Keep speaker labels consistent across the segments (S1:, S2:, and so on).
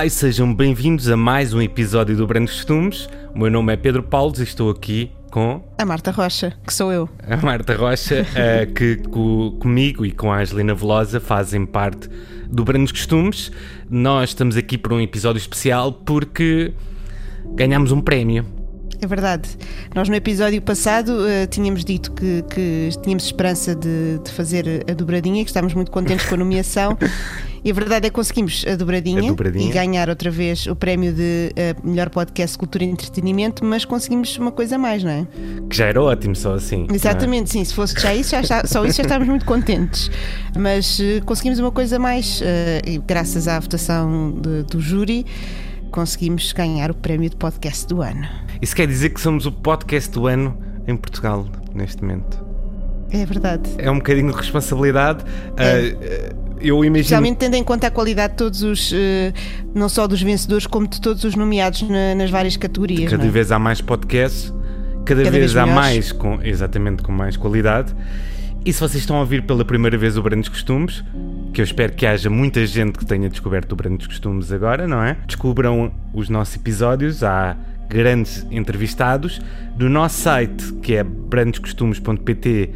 S1: Olá e sejam bem-vindos a mais um episódio do Brandos Costumes. O meu nome é Pedro Paulo e estou aqui com
S2: A Marta Rocha, que sou eu.
S1: a Marta Rocha, eh, que co- comigo e com a Angelina Velosa fazem parte do Brandos Costumes. Nós estamos aqui por um episódio especial porque ganhamos um prémio.
S2: É verdade. Nós no episódio passado eh, tínhamos dito que, que tínhamos esperança de, de fazer a dobradinha, que estávamos muito contentes com a nomeação. E a verdade é que conseguimos a dobradinha,
S1: A dobradinha.
S2: e ganhar outra vez o prémio de eh, melhor podcast Cultura e Entretenimento, mas conseguimos uma coisa a mais, não é?
S1: Que já era ótimo, só assim. é?
S2: Exatamente, sim. Se fosse já isso, já está- só isso já estávamos muito contentes. Mas eh, conseguimos uma coisa a mais, eh, e graças à votação de- do júri, conseguimos ganhar o prémio de podcast do ano.
S1: Isso quer dizer que somos o podcast do ano em Portugal, neste momento.
S2: É verdade.
S1: É um bocadinho de responsabilidade.
S2: É.
S1: Ah, eu imagino.
S2: Especialmente tendo em conta a qualidade de todos os, eh, não só dos vencedores, como de todos os nomeados na- nas várias categorias.
S1: Cada
S2: é?
S1: vez há mais podcasts, cada,
S2: Cada
S1: vez,
S2: vez
S1: há mais, com, exatamente com mais qualidade. E se vocês estão a ouvir pela primeira vez o Brandos Costumes, que eu espero que haja muita gente que tenha descoberto o Brandos Costumes agora, não é? Descubram os nossos episódios, há grandes entrevistados. No nosso site, que é brandoscostumes.pt,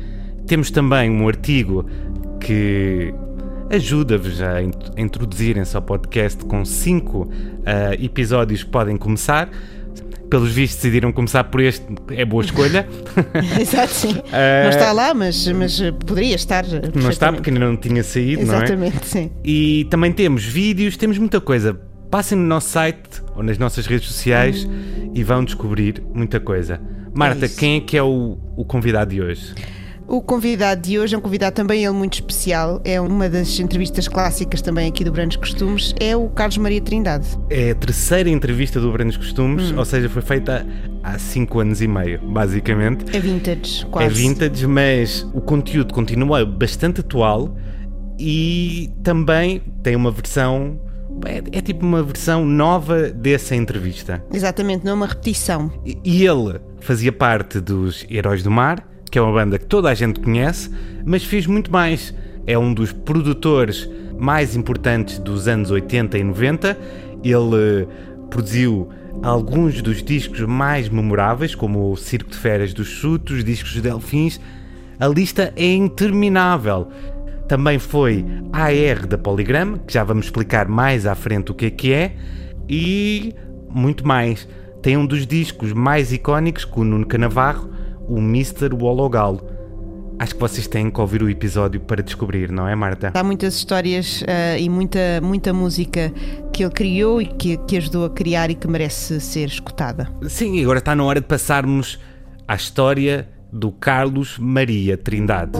S1: temos também um artigo que ajuda-vos a int- a introduzirem-se ao podcast com cinco ah, episódios que podem começar. Pelos vistos, decidiram começar por este, é boa escolha.
S2: Exato, sim.
S1: Eh,
S2: Não está lá, mas, mas eh, poderia estar. eh,
S1: não está porque ainda não tinha saído, não é?
S2: Exatamente, sim.
S1: E também temos vídeos, temos muita coisa. Passem no nosso site ou nas nossas redes sociais e vão descobrir muita coisa. Marta,
S2: isso.
S1: quem é que é o, o convidado de hoje?
S2: O convidado de hoje é um convidado também ele muito especial. É uma das entrevistas clássicas também aqui do Brandos Costumes. É o Carlos Maria Trindade.
S1: É a terceira entrevista do Brandos Costumes, ou seja, foi feita há cinco anos e meio, basicamente.
S2: É vintage, quase.
S1: É vintage, mas o conteúdo continua bastante atual e também tem uma versão. É, é tipo uma versão nova dessa entrevista.
S2: Exatamente, não é uma repetição.
S1: E ele fazia parte dos Heróis do Mar, que é uma banda que toda a gente conhece, mas fez muito mais. É um dos produtores mais importantes dos anos 80 e 90. Ele eh, produziu alguns dos discos mais memoráveis, como o Circo de Férias dos Chutos, discos de Delfins. A lista é interminável. Também foi AR da Polygram, que já vamos explicar mais à frente o que é que é, e muito mais. Tem um dos discos mais icónicos com o Nuno Canavarro, o Mr. Wologalo. Acho que vocês têm que ouvir o episódio para descobrir, não é, Marta?
S2: Há muitas histórias ah, e muita, muita música que ele criou e que, que ajudou a criar e que merece ser escutada.
S1: Sim, agora está na hora de passarmos à história do Carlos Maria Trindade.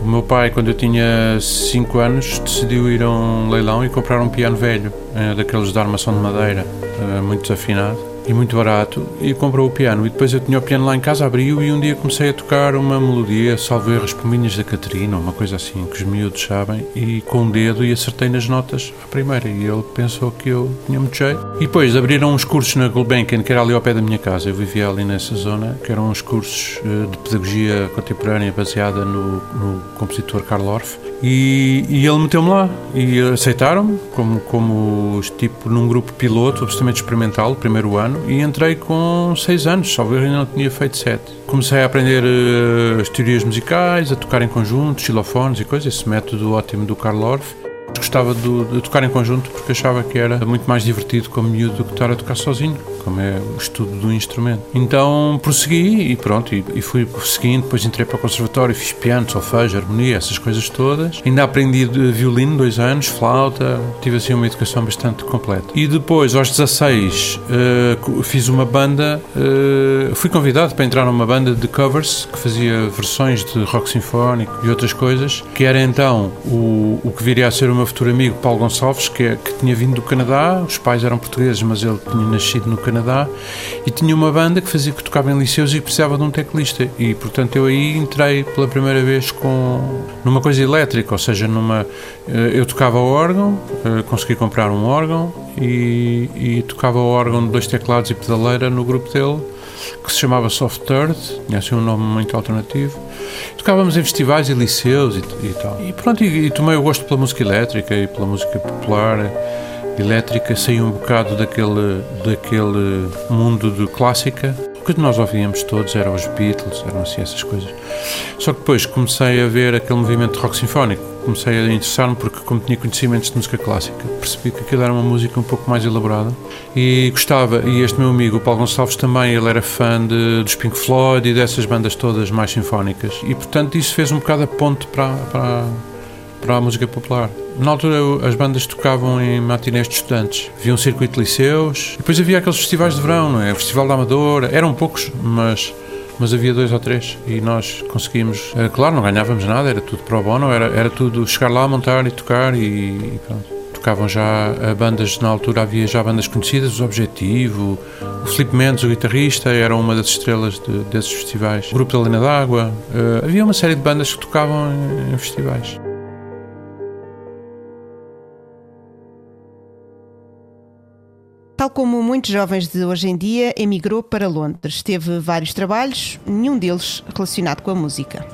S3: O meu pai, quando eu tinha 5 anos, decidiu ir a um leilão e comprar um piano velho, eh, daqueles de armação de madeira, eh, muito desafinado e muito barato, e comprou o piano. E depois eu tinha o piano lá em casa, abriu e um dia comecei a tocar uma melodia, salvo erro, as pominhas da Catarina, uma coisa assim, que os miúdos sabem, e com o dedo e acertei nas notas à primeira. E ele pensou que eu tinha muito jeito. E depois abriram uns cursos na Gulbenkian, que era ali ao pé da minha casa. Eu vivia ali nessa zona, que eram uns cursos eh, de pedagogia contemporânea baseada no, no compositor Karl Orff. E, e ele meteu-me lá e aceitaram-me como, como tipo num grupo piloto absolutamente experimental, primeiro ano, e entrei com seis anos, só ver ainda não tinha feito sete. Comecei a aprender eh, as teorias musicais, a tocar em conjunto, xilofones e coisas, esse método ótimo do Karl Orff. Gostava do- de, tocar em conjunto porque achava que era muito mais divertido como miúdo do que estar a tocar sozinho, como é o estudo do instrumento. Então prossegui e pronto, e, e fui seguindo, depois entrei para o conservatório, fiz piano, solfejo, harmonia, essas coisas todas. Ainda aprendi de violino dois anos, flauta, tive assim uma educação bastante completa. E depois, aos 16, eh, co- fiz uma banda, eh, fui convidado para entrar numa banda de covers que fazia versões de rock sinfónico e outras coisas, que era então o, o que viria a ser o meu futuro amigo Paulo Gonçalves, que, é- que tinha vindo do Canadá, os pais eram portugueses, mas ele tinha nascido no Canadá, e tinha uma banda que fazia que tocava em liceus e precisava de um teclista. E portanto eu aí entrei pela primeira vez com numa coisa elétrica, ou seja, numa eh, eu tocava órgão, eh, consegui comprar um órgão e, e tocava órgão de dois teclados e pedaleira no grupo dele que se chamava Soft Third, tinha assim um nome muito alternativo. Tocávamos em festivais e liceus e, e tal. E pronto, e, e tomei o gosto pela música elétrica e pela música popular elétrica, saí um bocado daquele, daquele mundo de clássica. O que nós ouvíamos todos eram os Beatles, eram assim essas coisas. Só que depois comecei a ver aquele movimento de rock sinfónico, comecei a interessar-me porque, como tinha conhecimentos de música clássica, percebi que aquilo era uma música um pouco mais elaborada e gostava. E este meu amigo, o Paulo Gonçalves, também, ele era fã de, dos Pink Floyd e dessas bandas todas mais sinfónicas, e portanto isso fez um bocado a ponte para, para, para a música popular. Na altura as bandas tocavam em matinés de estudantes, havia um circuito de liceus, depois havia aqueles festivais de verão, não é? o Festival da Amadora, eram poucos, mas mas havia dois ou três e nós conseguimos. Eh, claro, não ganhávamos nada, era tudo pro bono, era, era tudo chegar lá, montar e tocar e, e pronto. Tocavam já eh, bandas, na altura havia já bandas conhecidas, o Objetivo, o Filipe Mendes, o guitarrista, era uma das estrelas de, desses festivais. O Grupo da Lina d'Água, uh, havia uma série de bandas que tocavam em, em festivais.
S2: Tal como muitos jovens de hoje em dia, emigrou para Londres. Teve vários trabalhos, nenhum deles relacionado com a música.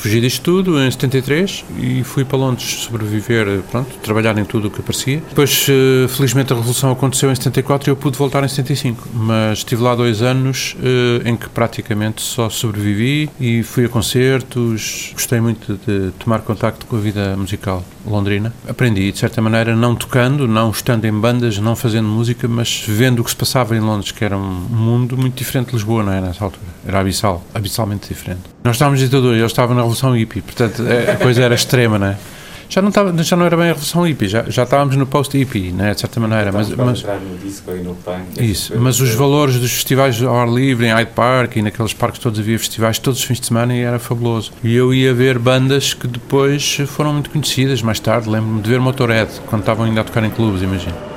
S3: Fugi disto tudo em 73 e fui para Londres sobreviver, pronto, trabalhar em tudo o que aparecia. Depois, eh, felizmente, a Revolução aconteceu em 74 e eu pude voltar em 75. Mas estive lá dois anos eh, em que praticamente só sobrevivi e fui a concertos. Gostei muito de tomar contacto com a vida musical londrina. Aprendi, de certa maneira, não tocando, não estando em bandas, não fazendo música, mas vendo o que se passava em Londres, que era um mundo muito diferente de Lisboa, não é? Nessa altura. Era abissal, abissalmente diferente. Nós estávamos em ditadura, eu estava na Revolução Hippie, portanto a coisa era extrema, não é? Já não, estava, já não era bem a Revolução Hippie, já, já estávamos no post-hippie, né, de certa maneira. Mas, mas,
S4: punk.
S3: Isso, mas os valores dos festivais ao ar livre, em Hyde Park e naqueles parques todos havia festivais todos os fins de semana e era fabuloso. E eu ia ver bandas que depois foram muito conhecidas mais tarde. Lembro-me de ver Motorhead, quando estavam ainda a tocar em clubes, imagino.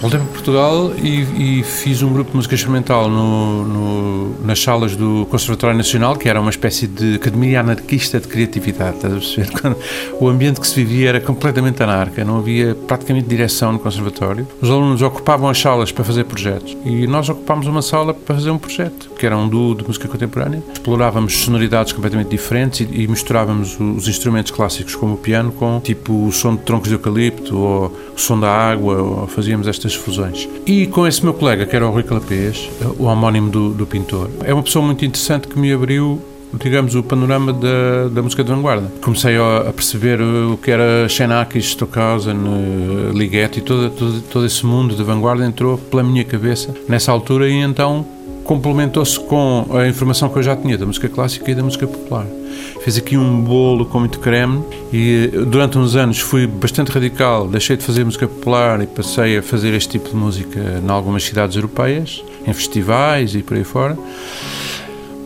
S3: Voltei para Portugal e, e, fiz um grupo de música experimental no, no, nas salas do Conservatório Nacional, que era uma espécie de academia anarquista de criatividade. Quando o ambiente que se vivia era completamente anarca, não havia praticamente direção no Conservatório. Os alunos ocupavam as salas para fazer projetos e nós ocupámos uma sala para fazer um projeto, que era um duo de música contemporânea. Explorávamos sonoridades completamente diferentes e, e misturávamos os instrumentos clássicos, como o piano, com tipo o som de troncos de eucalipto ou o som da água, fazíamos estas fusões. E com esse meu colega, que era o Rui Calapês, o homónimo do, do pintor, é uma pessoa muito interessante que me abriu digamos, o panorama da, da música de vanguarda. Comecei a, a perceber o que era Xenakis, Stockhausen, uh, Ligeti, todo, todo, todo esse mundo de vanguarda entrou pela minha cabeça nessa altura e então complementou-se com a informação que eu já tinha da música clássica e da música popular. Fiz aqui um bolo com muito creme e durante uns anos fui bastante radical, deixei de fazer música popular e passei a fazer este tipo de música em algumas cidades europeias, em festivais e por aí fora.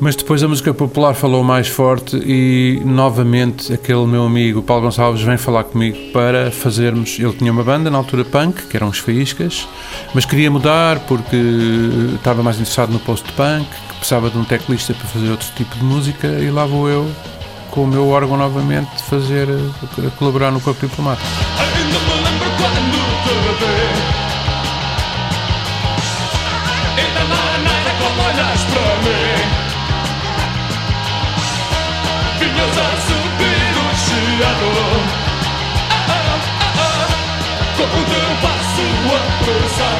S3: Mas depois a música popular falou mais forte e novamente aquele meu amigo Paulo Gonçalves vem falar comigo para fazermos. Ele tinha uma banda na altura punk, que eram os Faíscas, mas queria mudar porque estava mais interessado no post-punk, precisava de um teclista para fazer outro tipo de música e lá vou eu com o meu órgão novamente fazer colaborar no Corpo Diplomático.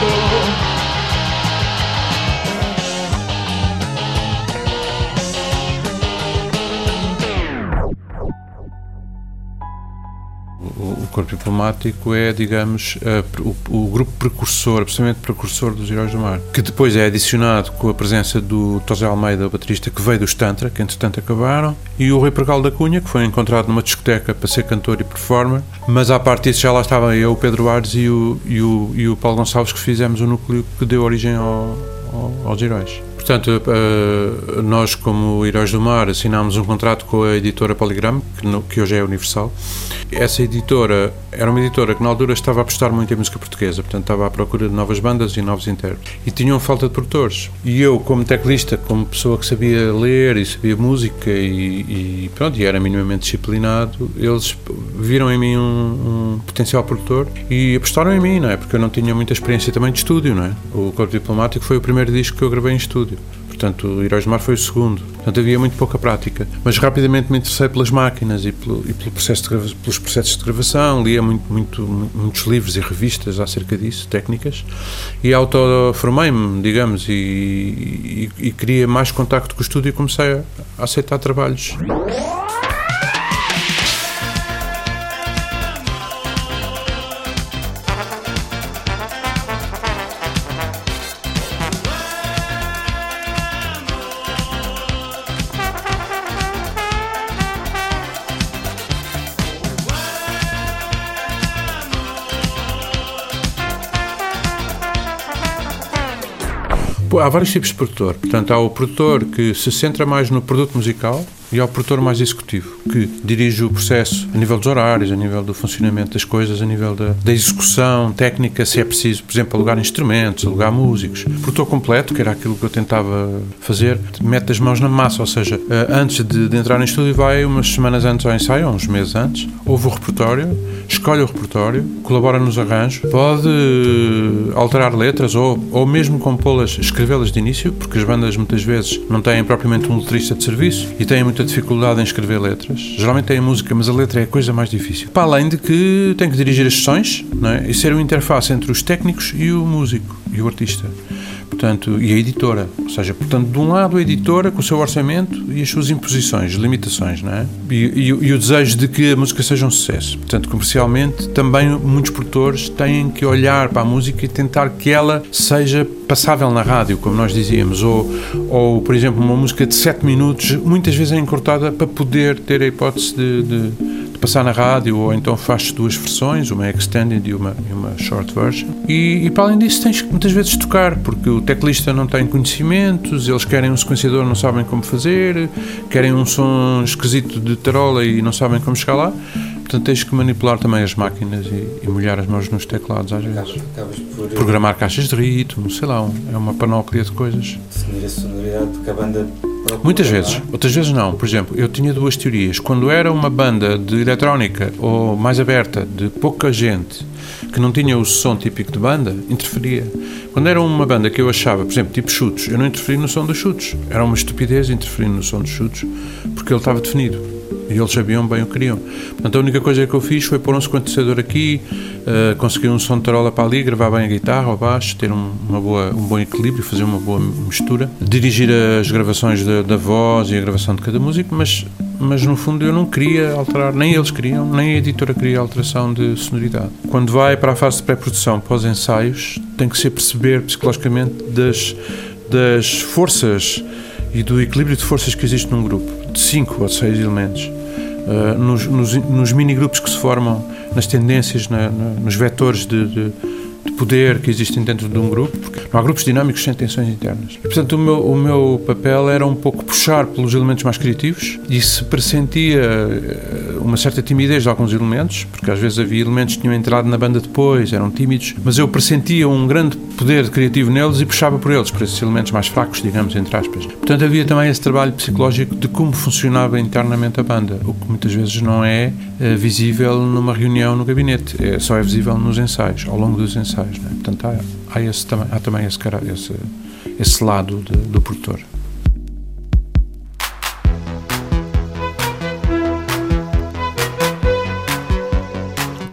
S3: o Corpo Diplomático é, digamos, a, o, o, grupo precursor, precisamente precursor dos Heróis do Mar, que depois é adicionado com a presença do Tosé Almeida, o baterista, que veio dos Tantra, que entretanto acabaram, e o Rui Pergal da Cunha, que foi encontrado numa discoteca para ser cantor e performer, mas à parte disso já lá estava eu, o Pedro Ares e o, e o, e o Paulo Gonçalves que fizemos o núcleo que deu origem ao, ao, aos Heróis. Portanto, uh, nós, como Heróis do Mar, assinámos um contrato com a editora Polygram, que, no, que hoje é Universal. Essa editora era uma editora que na altura estava a apostar muito em música portuguesa, portanto estava à procura de novas bandas e novos intérpretes. E tinham falta de produtores. E eu, como teclista, como pessoa que sabia ler e sabia música e, e pronto, e era minimamente disciplinado, eles viram em mim um, um, potencial produtor e apostaram em mim, não é? Porque eu não tinha muita experiência também de estúdio, não é? O Corpo Diplomático foi o primeiro disco que eu gravei em estúdio. Portanto, Heróis do Mar foi o segundo. Portanto, havia muito pouca prática. Mas rapidamente me interessei pelas máquinas e, pelo, e pelo processo de, pelos processos de gravação. Lia muito, muito, muitos livros e revistas acerca disso, técnicas. E auto-formei-me, digamos, e, e, e, queria mais contacto com o estúdio e comecei a aceitar trabalhos. Há vários tipos de produtor. Portanto, há o produtor que se centra mais no produto musical e ao produtor mais executivo, que dirige o processo a nível dos horários, a nível do funcionamento das coisas, a nível da, da execução técnica, se é preciso, por exemplo, alugar instrumentos, alugar músicos. Produtor completo, que era aquilo que eu tentava fazer, mete as mãos na massa, ou seja, eh, antes de, de entrar no estúdio, vai umas semanas antes ao ensaio, uns meses antes, ouve o repertório, escolhe o repertório, colabora nos arranjos, pode eh, alterar letras ou, ou mesmo compô-las, escrevê-las de início, porque as bandas muitas vezes não têm propriamente um letrista de serviço e têm muita dificuldade em escrever letras. Geralmente tem a música, mas a letra é a coisa mais difícil. Para além de que tem que dirigir as sessões é? e ser uma interface entre os técnicos e o músico e o artista portanto, e a editora. Ou seja, portanto, de um lado a editora com o seu orçamento e as suas imposições, limitações, não é? E, e, e, o desejo de que a música seja um sucesso. Portanto, comercialmente, também muitos produtores têm que olhar para a música e tentar que ela seja passável na rádio, como nós dizíamos, ou, ou por exemplo, uma música de 7 minutos, muitas vezes é encurtada para poder ter a hipótese de, de passar na rádio, ou então faz duas versões, uma extended e uma, e uma short version. E, e, para além disso, tens que muitas vezes tocar, porque o teclista não tem conhecimentos, eles querem um sequenciador, não sabem como fazer, querem um som esquisito de tarola e não sabem como chegar lá. Portanto, tens que manipular também as máquinas e, e molhar as mãos nos teclados às vezes. Por... Programar caixas de ritmo, sei lá, é uma panóplia de coisas.
S4: Definir a sonoridade, porque a banda
S3: Muitas vezes, outras vezes não. Por exemplo, eu tinha duas teorias. Quando era uma banda de eletrónica ou mais aberta, de pouca gente, que não tinha o som típico de banda, interferia. Quando era uma banda que eu achava, por exemplo, tipo chutes, eu não interferia no som dos chutes. Era uma estupidez interferir no som dos chutes, porque ele estava definido. E eles sabiam bem o que queriam. Portanto, a única coisa que eu fiz foi pôr um sequenciador aqui, uh, conseguir um som de tarola para ali, gravar bem a guitarra, o baixo, ter um, uma boa, um bom equilíbrio, fazer uma boa mistura, dirigir as gravações da, da voz e a gravação de cada músico, mas, mas no fundo eu não queria alterar, nem eles queriam, nem a editora queria alteração de sonoridade. Quando vai para a fase de pré-produção, pós-ensaios, tem que ser perceber psicologicamente das, das forças e do equilíbrio de forças que existe num grupo, de cinco ou seis elementos. Uh, nos, nos, nos mini-grupos que se formam, nas tendências, na, na, nos vetores de, de de poder que existem dentro de um grupo, porque não há grupos dinâmicos sem tensões internas. Portanto, o meu, o meu papel era um pouco puxar pelos elementos mais criativos e se pressentia eh, uma certa timidez de alguns elementos, porque às vezes havia elementos que tinham entrado na banda depois, eram tímidos, mas eu pressentia um grande poder criativo neles e puxava por eles, por esses elementos mais fracos, digamos, entre aspas. Portanto, havia também esse trabalho psicológico de como funcionava internamente a banda, o que muitas vezes não é, é visível numa reunião no gabinete, é, só é visível nos ensaios, ao longo dos ensaios ensaios. Né? Portanto, há, há, esse, há também esse, esse, esse lado de, do produtor.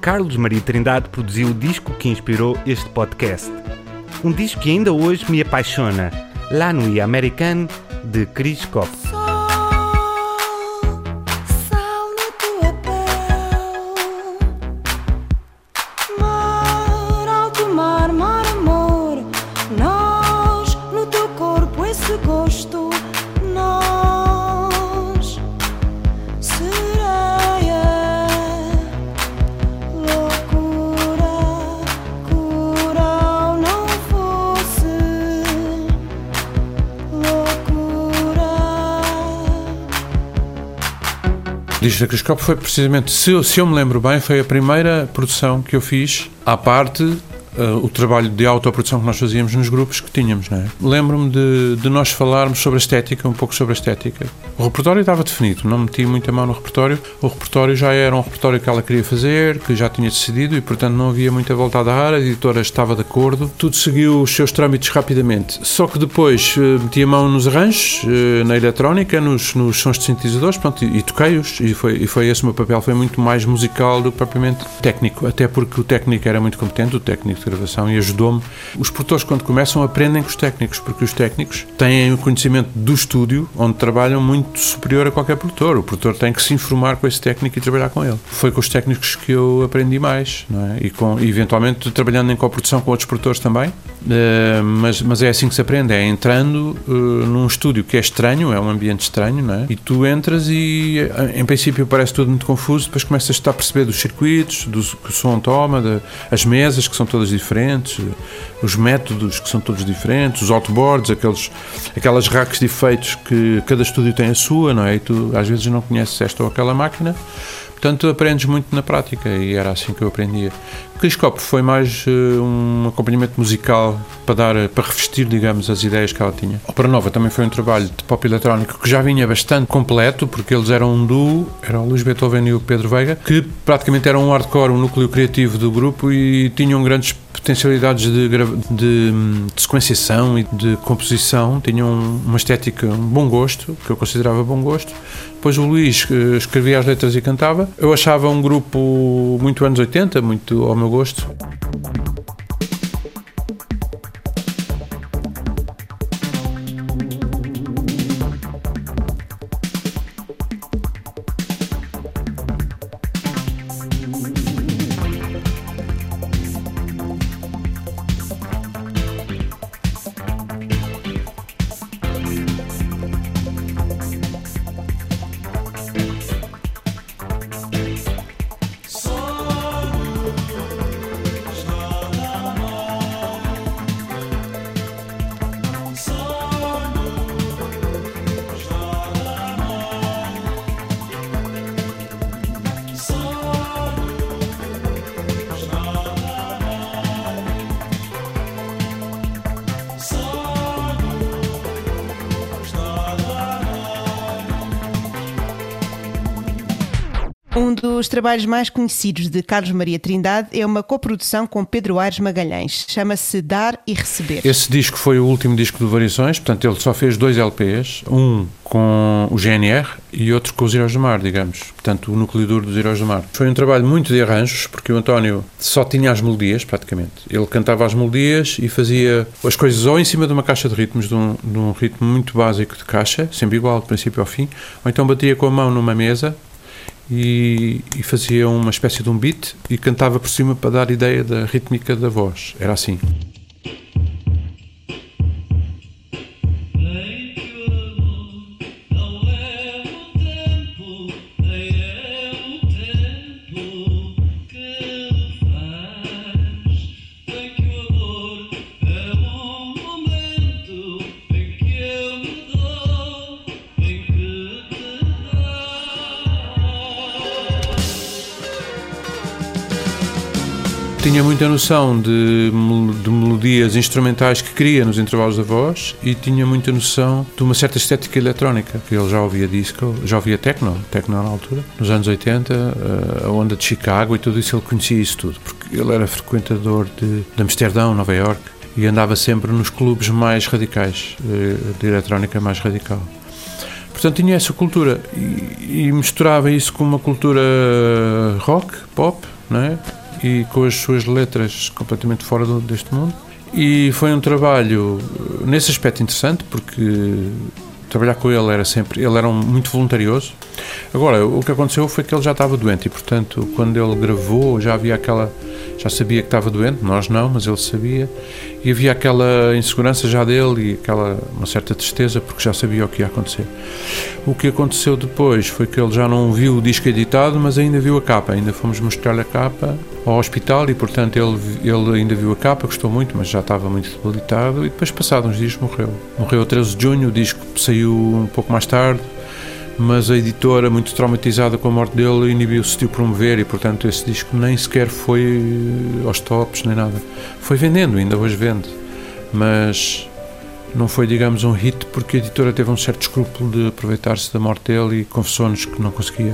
S1: Carlos Maria Trindade produziu o disco que inspirou este podcast. Um disco que ainda hoje me apaixona, La Nuit Americaine, de Chris Cox.
S3: Disco da Criscope foi precisamente, se eu, se eu me lembro bem, foi a primeira produção que eu fiz à parte Uh, o trabalho de autoprodução que nós fazíamos nos grupos que tínhamos. É? Lembro-me de, de, nós falarmos sobre a estética, um pouco sobre a estética. O repertório estava definido, não meti muita mão no repertório. O repertório já era um repertório que ela queria fazer, que já tinha decidido e, portanto, não havia muita volta a dar. A editora estava de acordo. Tudo seguiu os seus trâmites rapidamente. Só que depois uh, meti a mão nos arranjos, uh, na eletrónica, nos, nos sons de sintetizadores pronto, e, e toquei-os. E foi, e foi esse o meu papel. Foi muito mais musical do que propriamente técnico. Até porque o técnico era muito competente, o técnico de gravação e ajudou-me. Os produtores, quando começam, aprendem com os técnicos, porque os técnicos têm o conhecimento do estúdio, onde trabalham, muito superior a qualquer produtor. O produtor tem que se informar com esse técnico e trabalhar com ele. Foi com os técnicos que eu aprendi mais, é? E, com, eventualmente, trabalhando em coprodução com outros produtores também. Uh, mas, mas é assim que se aprende, é entrando uh, num estúdio que é estranho, é um ambiente estranho, é? E tu entras e, eh, em princípio, parece tudo muito confuso, depois começas a perceber dos circuitos, do que o som toma, de, as mesas que são todas diferentes, os métodos que são todos diferentes, os outboards, aqueles, aquelas racks de efeitos que cada estúdio tem a sua, não é? E tu às vezes não conheces esta ou aquela máquina. Portanto, aprendes muito na prática e era assim que eu aprendia. Criscope foi mais uh, um acompanhamento musical para dar, para revestir, digamos, as ideias que ela tinha. Opera Nova também foi um trabalho de pop eletrónico que já vinha bastante completo, porque eles eram um duo, era o Luís Beethoven e o Pedro Veiga, que praticamente eram um hardcore, um núcleo criativo do grupo e tinham grandes potencialidades de, de, de, sequenciação e de composição, tinham uma estética, um bom gosto, que eu considerava bom gosto. Depois o Luís escrevia as letras e cantava. Eu achava um grupo muito anos 80, muito ao meu gosto.
S2: Um dos trabalhos mais conhecidos de Carlos Maria Trindade é uma coprodução com Pedro Aires Magalhães. Chama-se Dar e Receber.
S3: Esse disco foi o último disco do Variações, portanto, ele só fez dois LPs, um com o GNR e outro com os Heróis do Mar, digamos. Portanto, o núcleo duro dos Heróis do Mar. Foi um trabalho muito de arranjos, porque o António só tinha as melodias, praticamente. Ele cantava as melodias e fazia as coisas ou em cima de uma caixa de ritmos, de um, de um ritmo muito básico de caixa, sempre igual, do princípio ao fim, ou então batia com a mão numa mesa e, e, fazia uma espécie de um beat e cantava por cima para dar ideia da rítmica da voz. Era assim. Tinha muita noção de, de, melodias instrumentais que queria nos intervalos da voz e tinha muita noção de uma certa estética eletrónica, que ele já ouvia disco, já ouvia techno, techno na altura, nos anos 80, eh, a onda de Chicago e tudo isso, ele conhecia isso tudo, porque ele era frequentador de, de Amsterdão, Nova York, e andava sempre nos clubes mais radicais, eh, de eletrónica mais radical. Portanto, tinha essa cultura e, e misturava isso com uma cultura rock, pop, não é? E com as suas letras completamente fora deste mundo. E foi um trabalho nesse aspecto interessante, porque trabalhar com ele era sempre. Ele era um, muito voluntarioso. Agora, o que aconteceu foi que ele já estava doente e, portanto, quando ele gravou, já havia aquela já sabia que estava doente, nós não, mas ele sabia, e havia aquela insegurança já dele e aquela uma certa tristeza porque já sabia o que ia acontecer. O que aconteceu depois foi que ele já não viu o disco editado, mas ainda viu a capa, ainda fomos mostrar-lhe a capa ao hospital e, portanto, ele, ele ainda viu a capa, gostou muito, mas já estava muito debilitado e depois, passados uns dias, morreu. Morreu a 13 de junho, o disco saiu um pouco mais tarde, mas a editora, muito traumatizada com a morte dele, inibiu-se de o promover e, portanto, esse disco nem sequer foi aos tops nem nada. Foi vendendo, ainda hoje vende, mas não foi, digamos, um hit porque a editora teve um certo escrúpulo de aproveitar-se da morte dele e confessou-nos que não conseguia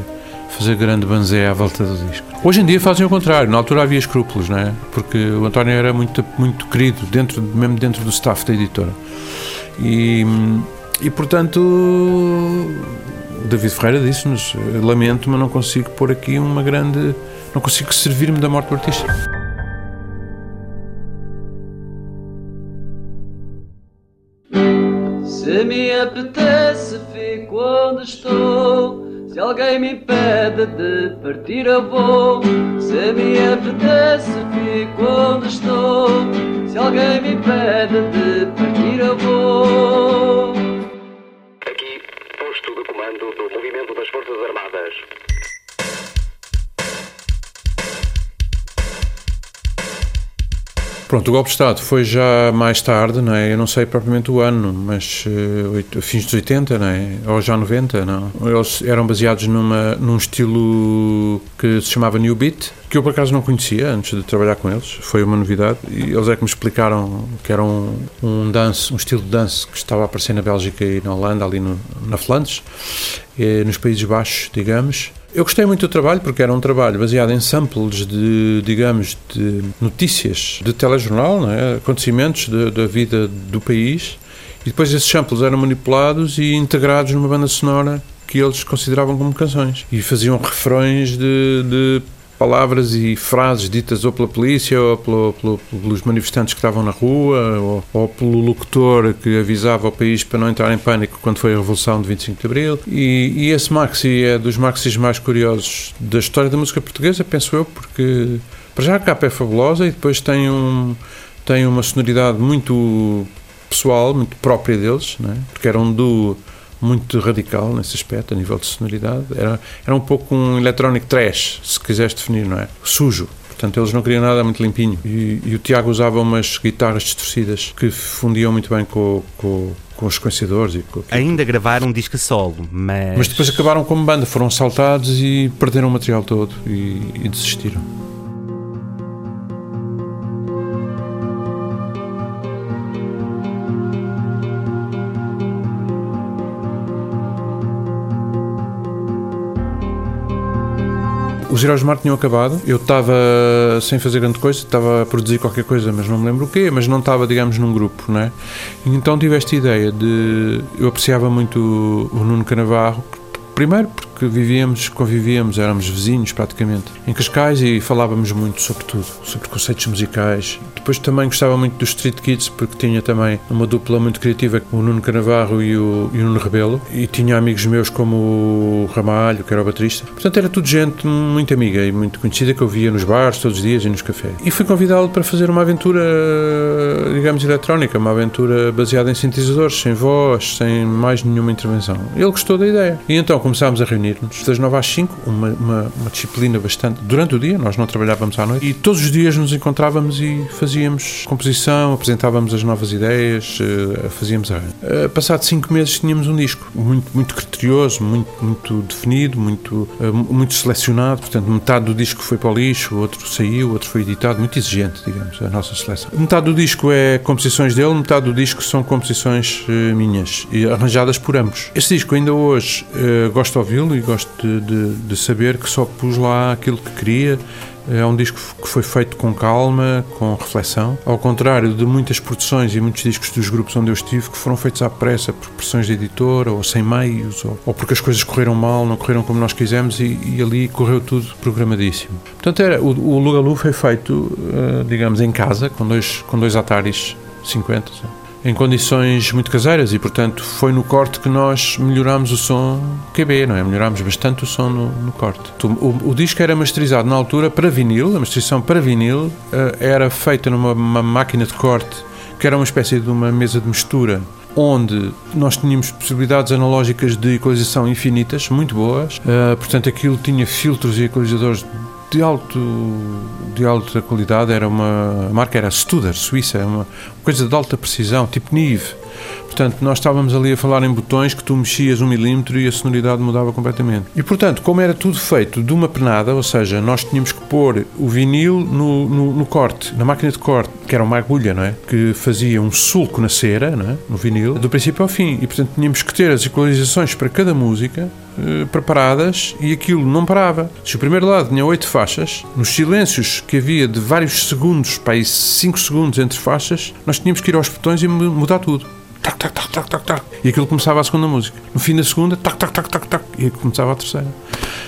S3: fazer grande banzé à volta do disco. Hoje em dia fazem o contrário, na altura havia escrúpulos, não é? Porque o António era muito, muito querido, dentro, mesmo dentro do staff da editora. E, e portanto, David Ferreira disse-nos: lamento, mas não consigo pôr aqui uma grande. não consigo servir-me da morte do artista.
S5: Se me apetece, fico onde estou. Se alguém me impede de partir, eu vou. Se me apetece, fico onde estou. Se alguém me impede de partir, eu vou.
S6: Forças Armadas.
S3: Pronto, o golpe de Estado foi já mais tarde, não é? Eu não sei propriamente o ano, mas uh, fins dos 80, não é? Ou já 90, não? Eles eram baseados numa, num estilo que se chamava New Beat, que eu por acaso não conhecia antes de trabalhar com eles, foi uma novidade, e eles é que me explicaram que era um, um dance, um estilo de dance que estava a aparecer na Bélgica e na Holanda, ali no, na Flandres, e, nos Países Baixos, digamos, eu gostei muito do trabalho porque era um trabalho baseado em samples de, digamos, de notícias de telejornal, é? acontecimentos da vida do país, e depois esses samples eram manipulados e integrados numa banda sonora que eles consideravam como canções. E faziam refrões de, de palavras e frases ditas ou pela polícia ou pelo, pelo, pelos manifestantes que estavam na rua ou, ou, pelo locutor que avisava o país para não entrar em pânico quando foi a Revolução de 25 de Abril. E, e esse maxi é dos maxis mais curiosos da história da música portuguesa, penso eu, porque para já a capa é fabulosa e depois tem, um, tem uma sonoridade muito pessoal, muito própria deles, não é? porque era um duo muito radical nesse aspecto, a nível de sonoridade. Era, era um pouco um electronic trash, se quiseres definir, não é? Sujo. Portanto, eles não queriam nada muito limpinho. E, e o Tiago usava umas guitarras distorcidas que fundiam muito bem com, com, com os sequenciadores. E com
S1: Ainda gravaram um disco solo, mas.
S3: Mas depois acabaram como banda, foram saltados e perderam o material todo e, e desistiram. Os Heróis do Mar tinham acabado. Eu estava sem fazer grande coisa, estava a produzir qualquer coisa, mas não me lembro o quê, mas não estava, digamos, num grupo, né? E então tive esta ideia de. Eu apreciava muito o Nuno Canavarro, primeiro porque vivíamos, convivíamos, éramos vizinhos praticamente em Cascais e falávamos muito sobre tudo, sobre conceitos musicais. Depois também gostava muito dos Street Kids porque tinha também uma dupla muito criativa, o Nuno Canavarro e o, e o Nuno Rebelo, e tinha amigos meus como o Ramalho, que era o baterista. Portanto, era tudo gente muito amiga e muito conhecida que eu via nos bares todos os dias e nos cafés. E fui convidá-lo para fazer uma aventura, digamos, eletrónica, uma aventura baseada em sintetizadores, sem voz, sem mais nenhuma intervenção. Ele gostou da ideia. E então começámos a reunir-nos das 9 às 5, uma, uma, uma, disciplina bastante. Durante o dia, nós não trabalhávamos à noite, e todos os dias nos encontrávamos e fazíamos composição, apresentávamos as novas ideias, uh, fazíamos a. Passado 5 meses tínhamos um disco muito, muito criterioso, muito, muito definido, muito, uh, muito selecionado. Portanto, metade do disco foi para o lixo, outro saiu, o outro foi editado. Muito exigente, digamos, a nossa seleção. Metade do disco é composições dele, metade do disco são composições minhas, e arranjadas por ambos. Este disco, ainda hoje, gosto de ouvi-lo e gosto de, de, de, saber que só pus lá aquilo que queria. É um disco que foi feito com calma, com reflexão, ao contrário de muitas produções e muitos discos dos grupos onde eu estive que foram feitos à pressa por pressões de editora ou sem meios, ou, ou porque as coisas correram mal, não correram como nós quisemos e, e ali correu tudo programadíssimo. Portanto, era, o, o Lugalu foi feito, uh, digamos, em casa, com dois, com dois Ataris 50, em condições muito caseiras e, portanto, foi no corte que nós melhorámos o som QB, não é? Melhorámos bastante o som no, no corte. O, o, disco era masterizado na altura para vinil, a masterização para vinil uh, era feita numa máquina de corte que era uma espécie de uma mesa de mistura onde nós tínhamos possibilidades analógicas de equalização infinitas, muito boas. Uh, portanto, aquilo tinha filtros e equalizadores de, alto, de alta qualidade, era uma a marca era Studer, Suíça, é uma coisa de alta precisão, tipo Nive. portanto, nós estávamos ali a falar em botões que tu mexias um milímetro e a sonoridade mudava completamente. E, portanto, como era tudo feito de uma penada, ou seja, nós tínhamos que pôr o vinil no, no, no corte, na máquina de corte, que era uma agulha, não é? Que fazia um sulco na cera, não é? No vinil, do princípio ao fim. E, portanto, tínhamos que ter as equalizações para cada música preparadas e aquilo não parava. Se o primeiro lado tinha oito faixas, nos silêncios que havia de vários segundos, para aí cinco segundos entre faixas, nós tínhamos que ir aos botões e mu- mudar tudo. Tac, tac, tac, tac, tac, tac. E aquilo começava a segunda música. No fim da segunda, tac, tac, tac, tac, tac. E começava a terceira.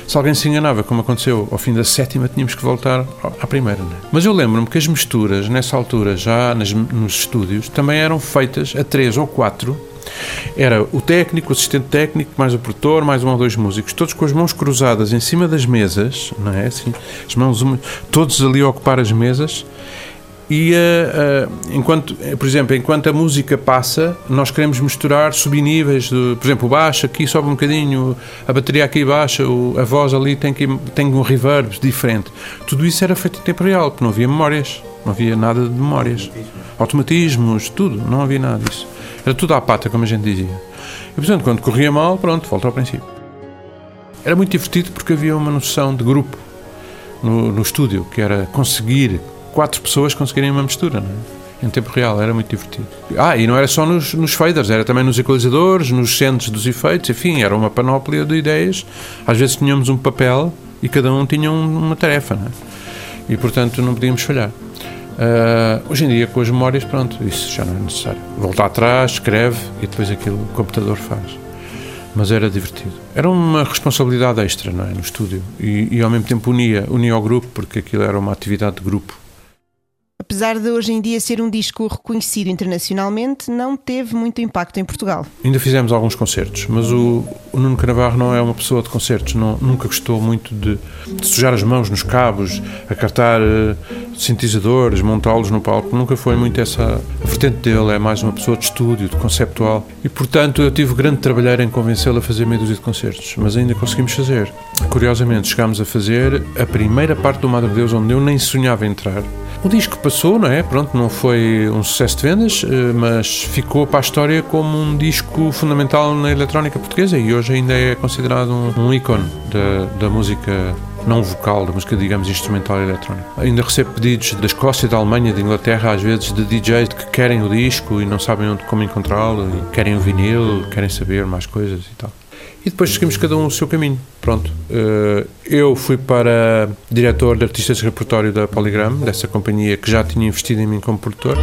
S3: Se alguém se enganava, como aconteceu ao fim da sétima, tínhamos que voltar à primeira. Né? Mas eu lembro-me que as misturas, nessa altura, já nas- nos estúdios, também eram feitas a três ou quatro era o técnico, o assistente técnico, mais o produtor, mais um ou dois músicos, todos com as mãos cruzadas em cima das mesas, não é? Assim, as mãos, todos ali a ocupar as mesas. E, ah, ah, enquanto, eh, por exemplo, enquanto a música passa, nós queremos misturar subníveis, de, por exemplo, o baixo aqui sobe um bocadinho, a bateria aqui baixa, o- a voz ali tem, que, tem um reverb diferente. Tudo isso era feito em tempo real, porque não havia memórias, não havia nada de memórias. Automatismos, tudo, não havia nada disso. Era tudo à pata, como a gente dizia. E, portanto, quando corria mal, pronto, volta ao princípio. Era muito divertido porque havia uma noção de grupo no, no estúdio, que era conseguir quatro pessoas conseguirem uma mistura, é? Em tempo real, era muito divertido. Ah, e não era só nos, nos faders, era também nos equalizadores, nos centros dos efeitos, enfim, era uma panóplia de ideias. Às vezes tínhamos um papel e cada um tinha um- uma tarefa, é? E portanto não podíamos falhar. Ah, hoje em dia, com as memórias, pronto, isso já não é necessário. Volta atrás, escreve e depois aquilo o computador faz. Mas era divertido. Era uma responsabilidade extra, não é? No estúdio. E, e ao mesmo tempo unia, unia ao grupo, porque aquilo era uma atividade de grupo.
S2: Apesar de hoje em dia ser um disco reconhecido internacionalmente, não teve muito impacto em Portugal.
S3: Ainda fizemos alguns concertos, mas o, o Nuno Canavarro não é uma pessoa de concertos, não, nunca gostou muito de, de sujar as mãos nos cabos, acartar eh, sintetizadores, montá-los no palco, nunca foi muito essa. A vertente dele é mais uma pessoa de estúdio, de conceptual, e portanto eu tive grande trabalhar em convencê-lo a fazer meia dúzia de concertos, mas ainda conseguimos fazer. Curiosamente, chegámos a fazer a primeira parte do Madre Deus, onde eu nem sonhava entrar. O disco passou, não é? Pronto, não foi um sucesso de vendas, eh, mas ficou para a história como um disco fundamental na eletrónica portuguesa e hoje ainda é considerado um, um ícone da, da música não vocal, da música, digamos, instrumental e eletrónica. Ainda recebo pedidos da Escócia, da Alemanha, de Inglaterra, às vezes de DJs que querem o disco e não sabem onde, como encontrá-lo, querem o vinil, querem saber mais coisas e tal. E depois seguimos cada um o seu caminho. Pronto. Eh, Eu fui para diretor de artistas de repertório da Polygram, dessa companhia que já tinha investido em mim como produtor.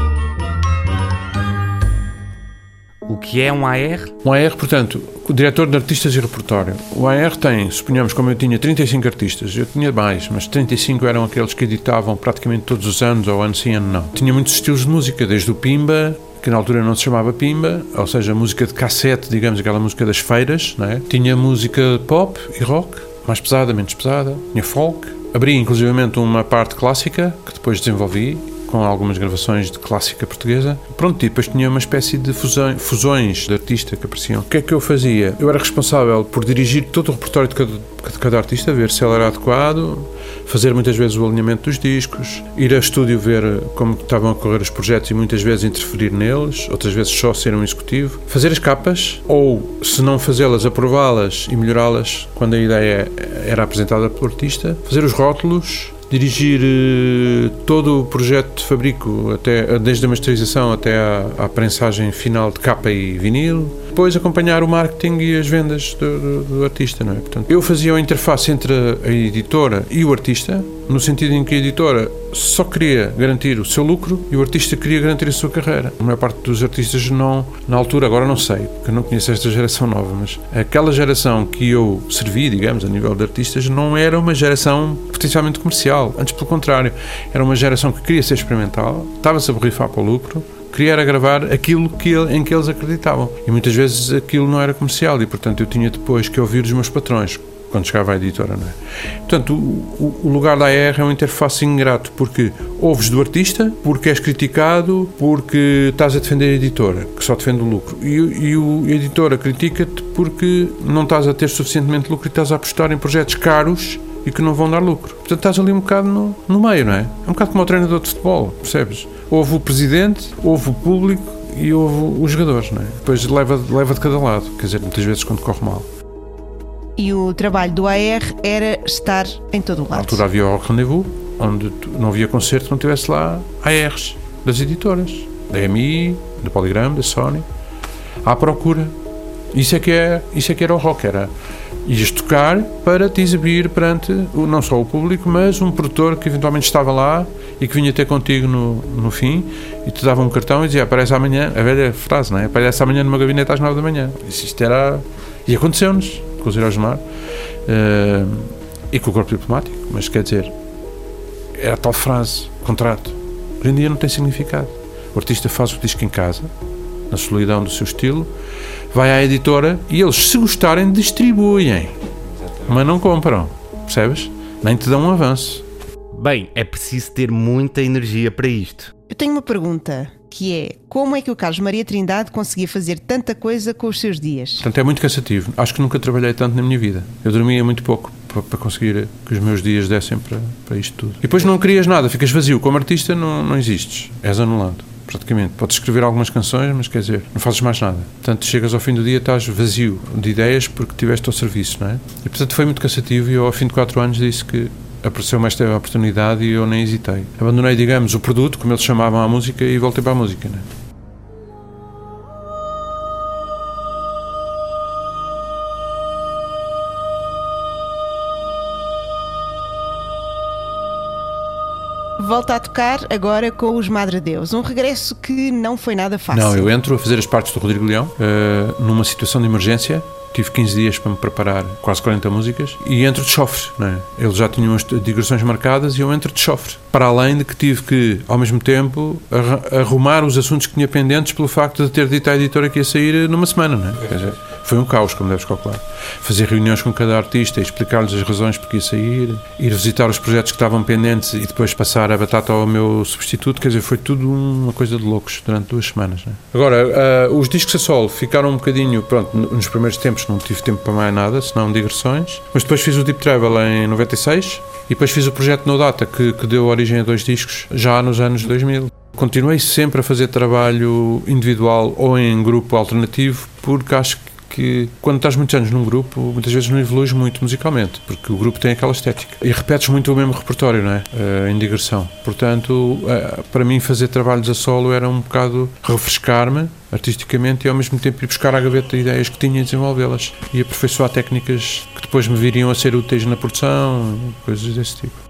S1: O que é um AR?
S3: Um AR, portanto, o diretor de artistas e repertório. O AR tem, suponhamos, como eu tinha 35 artistas, eu tinha mais, mas 35 eram aqueles que editavam praticamente todos os anos, ou ano sim, ano não. Tinha muitos estilos de música, desde o Pimba, que na altura não se chamava Pimba, ou seja, música de cassete, digamos, aquela música das feiras, não é? Tinha música pop e rock, mais pesada, menos pesada, tinha folk. Abri inclusivamente uma parte clássica, que depois desenvolvi, com algumas gravações de clássica portuguesa. Pronto, e depois tinha uma espécie de fusão- fusões de artista que apareciam. O que é que eu fazia? Eu era responsável por dirigir todo o repertório de cada, de cada artista, ver se ele era adequado, fazer muitas vezes o alinhamento dos discos, ir a estúdio ver como estavam a correr os projetos e muitas vezes interferir neles, outras vezes só ser um executivo, fazer as capas ou, se não fazê-las, aprová-las e melhorá-las quando a ideia era apresentada pelo artista, fazer os rótulos, dirigir eh, todo o projeto de fabrico, até, desde a masterização até à, à prensagem final de capa e vinil, depois acompanhar o marketing e as vendas do, do- do artista, não é? Portanto, eu fazia a interface entre a editora e o artista, no sentido em que a editora só queria garantir o seu lucro e o artista queria garantir a sua carreira. A maior parte dos artistas não, na altura, agora não sei, porque eu não conheço esta geração nova, mas aquela geração que eu servi, digamos, a nível de artistas, não era uma geração potencialmente comercial. Antes, pelo contrário, era uma geração que queria ser experimental, estava-se a borrifar para o lucro, queria era gravar aquilo que em que eles acreditavam. E muitas vezes aquilo não era comercial e, portanto, eu tinha depois que ouvir os meus patrões quando chegava à editora, não é? Portanto, o, o- lugar da AR é uma interface ingrato porque ouves do artista, porque és criticado, porque estás a defender a editora, que só defende o lucro. E, e o- a editora critica-te porque não estás a ter suficientemente lucro e estás a apostar em projetos caros e que não vão dar lucro. Portanto, estás ali um bocado no, no meio, não é? É um bocado como o treinador de futebol, percebes? Houve o presidente, houve o público e houve os jogadores, não é? Depois leva, leva de cada lado, quer dizer, muitas vezes quando corre mal.
S2: E o trabalho do AR era estar em todo o
S3: Na
S2: lado.
S3: altura havia o Rendezvous, onde não havia concerto que não tivesse lá ARs das editoras, da EMI, da Polygram, da Sony, à procura. Isso é que, é, isso é que era o rock, era ias tocar para te exibir perante o- não só o público, mas um produtor que eventualmente estava lá e que vinha ter contigo no, no fim e te dava um cartão e dizia aparece amanhã, a velha frase, não é? Aparece amanhã meu gabinete às 9 da manhã. Isto era. E aconteceu-nos com os Heróis do Mar eh, e com o corpo diplomático, mas quer dizer, era a tal frase, contrato. Hoje em dia não tem significado. O artista faz o disco em casa, na solidão do seu estilo, vai à editora e eles, se gostarem, distribuem. Mas não compram, percebes? Nem te dão um avanço.
S1: Bem, é preciso ter muita energia para isto.
S2: Eu tenho uma pergunta, que é como é que o Carlos Maria Trindade conseguia fazer tanta coisa com os seus dias?
S3: Portanto, é muito cansativo. Acho que nunca trabalhei tanto na minha vida. Eu dormia muito pouco para, para conseguir que os meus dias dessem para, para isto tudo. E depois não crias nada, ficas vazio. Como artista, não, não existes. És anulado. Praticamente. Podes escrever algumas canções, mas quer dizer, não fazes mais nada. Portanto, chegas ao fim do dia, estás vazio de ideias porque tiveste ao serviço, não é? E portanto foi muito cansativo e eu, ao fim de quatro anos, disse que apareceu-me esta oportunidade e eu nem hesitei. Abandonei, digamos, o produto, como eles chamavam a música, e voltei para a música, não é?
S2: Volta a tocar agora com os Madre Deus. Um regresso que não foi nada fácil.
S3: Não, eu entro a fazer as partes do Rodrigo Leão eh, numa situação de emergência. Tive 15 dias para me preparar quase 40 músicas e entro de chofre. Não é? Eles já tinham as digressões marcadas e eu entro de chofre. Para além de que tive que, ao mesmo tempo, arrumar os assuntos que tinha pendentes pelo facto de ter dito à editora que ia sair numa semana. Não é? Foi um caos, como deves calcular. Fazer reuniões com cada artista explicar-lhes as razões porque ia sair, ir visitar os projetos que estavam pendentes e depois passar a batata ao meu substituto. Quer dizer, foi tudo uma coisa de loucos durante duas semanas. não é? Agora, ah, os discos a solo ficaram um bocadinho. Pronto, nos primeiros tempos não tive tempo para mais nada, senão digressões. Mas depois fiz o Deep Travel em 96 e depois fiz o projeto No Data, que, que deu origem a dois discos já nos anos 2000. Continuei sempre a fazer trabalho individual ou em grupo alternativo, porque acho que quando estás muitos anos num grupo, muitas vezes não evoluís muito musicalmente, porque o grupo tem aquela estética. E repetes muito o mesmo repertório, não é? Eh, em digressão. Portanto, eh, para mim, fazer trabalhos a solo era um bocado refrescar-me artisticamente e ao mesmo tempo ir buscar à gaveta ideias que tinha e desenvolvê-las. E aperfeiçoar técnicas que depois me viriam a ser úteis na produção, coisas desse tipo.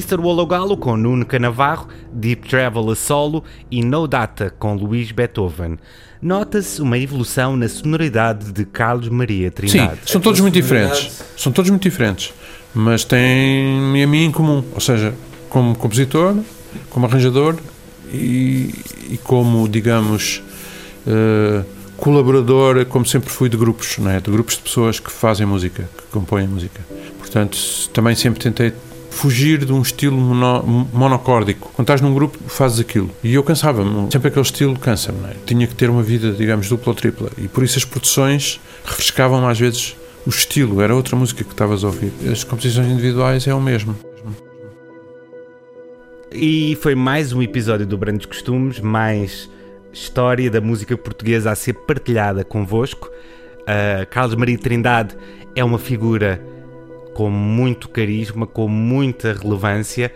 S1: Mr. Wologalo com Nuno Canavarro, Deep Travel a solo e No Data com Luís Beethoven. Nota-se uma evolução na sonoridade de Carlos Maria
S3: Sim,
S1: Trindade.
S3: são todos muito diferentes. São todos muito diferentes. Mas têm a mim em comum. Ou seja, como compositor, como arranjador e, e como, digamos, eh, colaborador, como sempre fui de grupos, não é? de grupos de pessoas que fazem música, que compõem música. Portanto, também sempre tentei fugir de um estilo mono, monocórdico. Quando estás num grupo, fazes aquilo. E eu cansava-me. Sempre aquele estilo cansa-me. é? Tinha que ter uma vida, digamos, dupla ou tripla. E por isso as produções refrescavam às vezes o estilo. Era outra música que estavas a ouvir. As composições individuais é o mesmo.
S1: E foi mais um episódio do Brandos Costumes, mais história da música portuguesa a ser partilhada convosco. Uh, Carlos Maria Trindade é uma figura com muito carisma, com muita relevância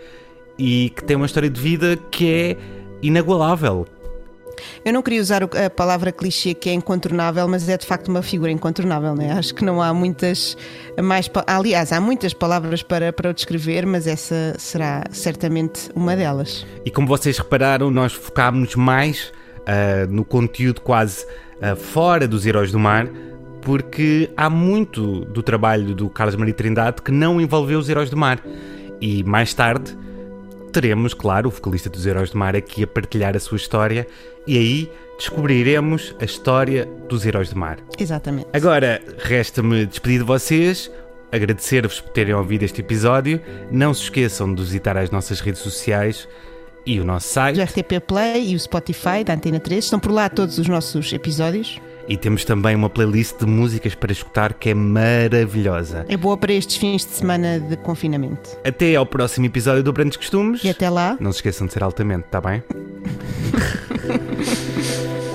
S1: e que tem uma história de vida que é inagualável.
S2: Eu não queria usar a palavra clichê que é incontornável, mas é de facto uma figura incontornável, né? Acho que não há muitas mais. Aliás, há muitas palavras para, para o descrever, mas essa será certamente uma delas.
S1: E como vocês repararam, nós focámos mais ah, no conteúdo quase ah, fora dos Heróis do Mar, porque há muito do trabalho do Carlos Maria Trindade que não envolveu os Heróis do Mar. E mais tarde teremos, claro, o vocalista dos Heróis do Mar aqui a partilhar a sua história e aí descobriremos a história dos Heróis do Mar.
S2: Exatamente.
S1: Agora, resta-me despedir de vocês, agradecer-vos por terem ouvido este episódio. Não se esqueçam de visitar as nossas redes sociais e o nosso site.
S2: O RTP Play e o Spotify da Antena 3 estão por lá todos os nossos episódios.
S1: E temos também uma playlist de músicas para escutar que é maravilhosa.
S2: É boa para estes fins de semana de confinamento.
S1: Até ao próximo episódio do Brandos Costumes.
S2: E até lá.
S1: Não se esqueçam de ser altamente, tá bem?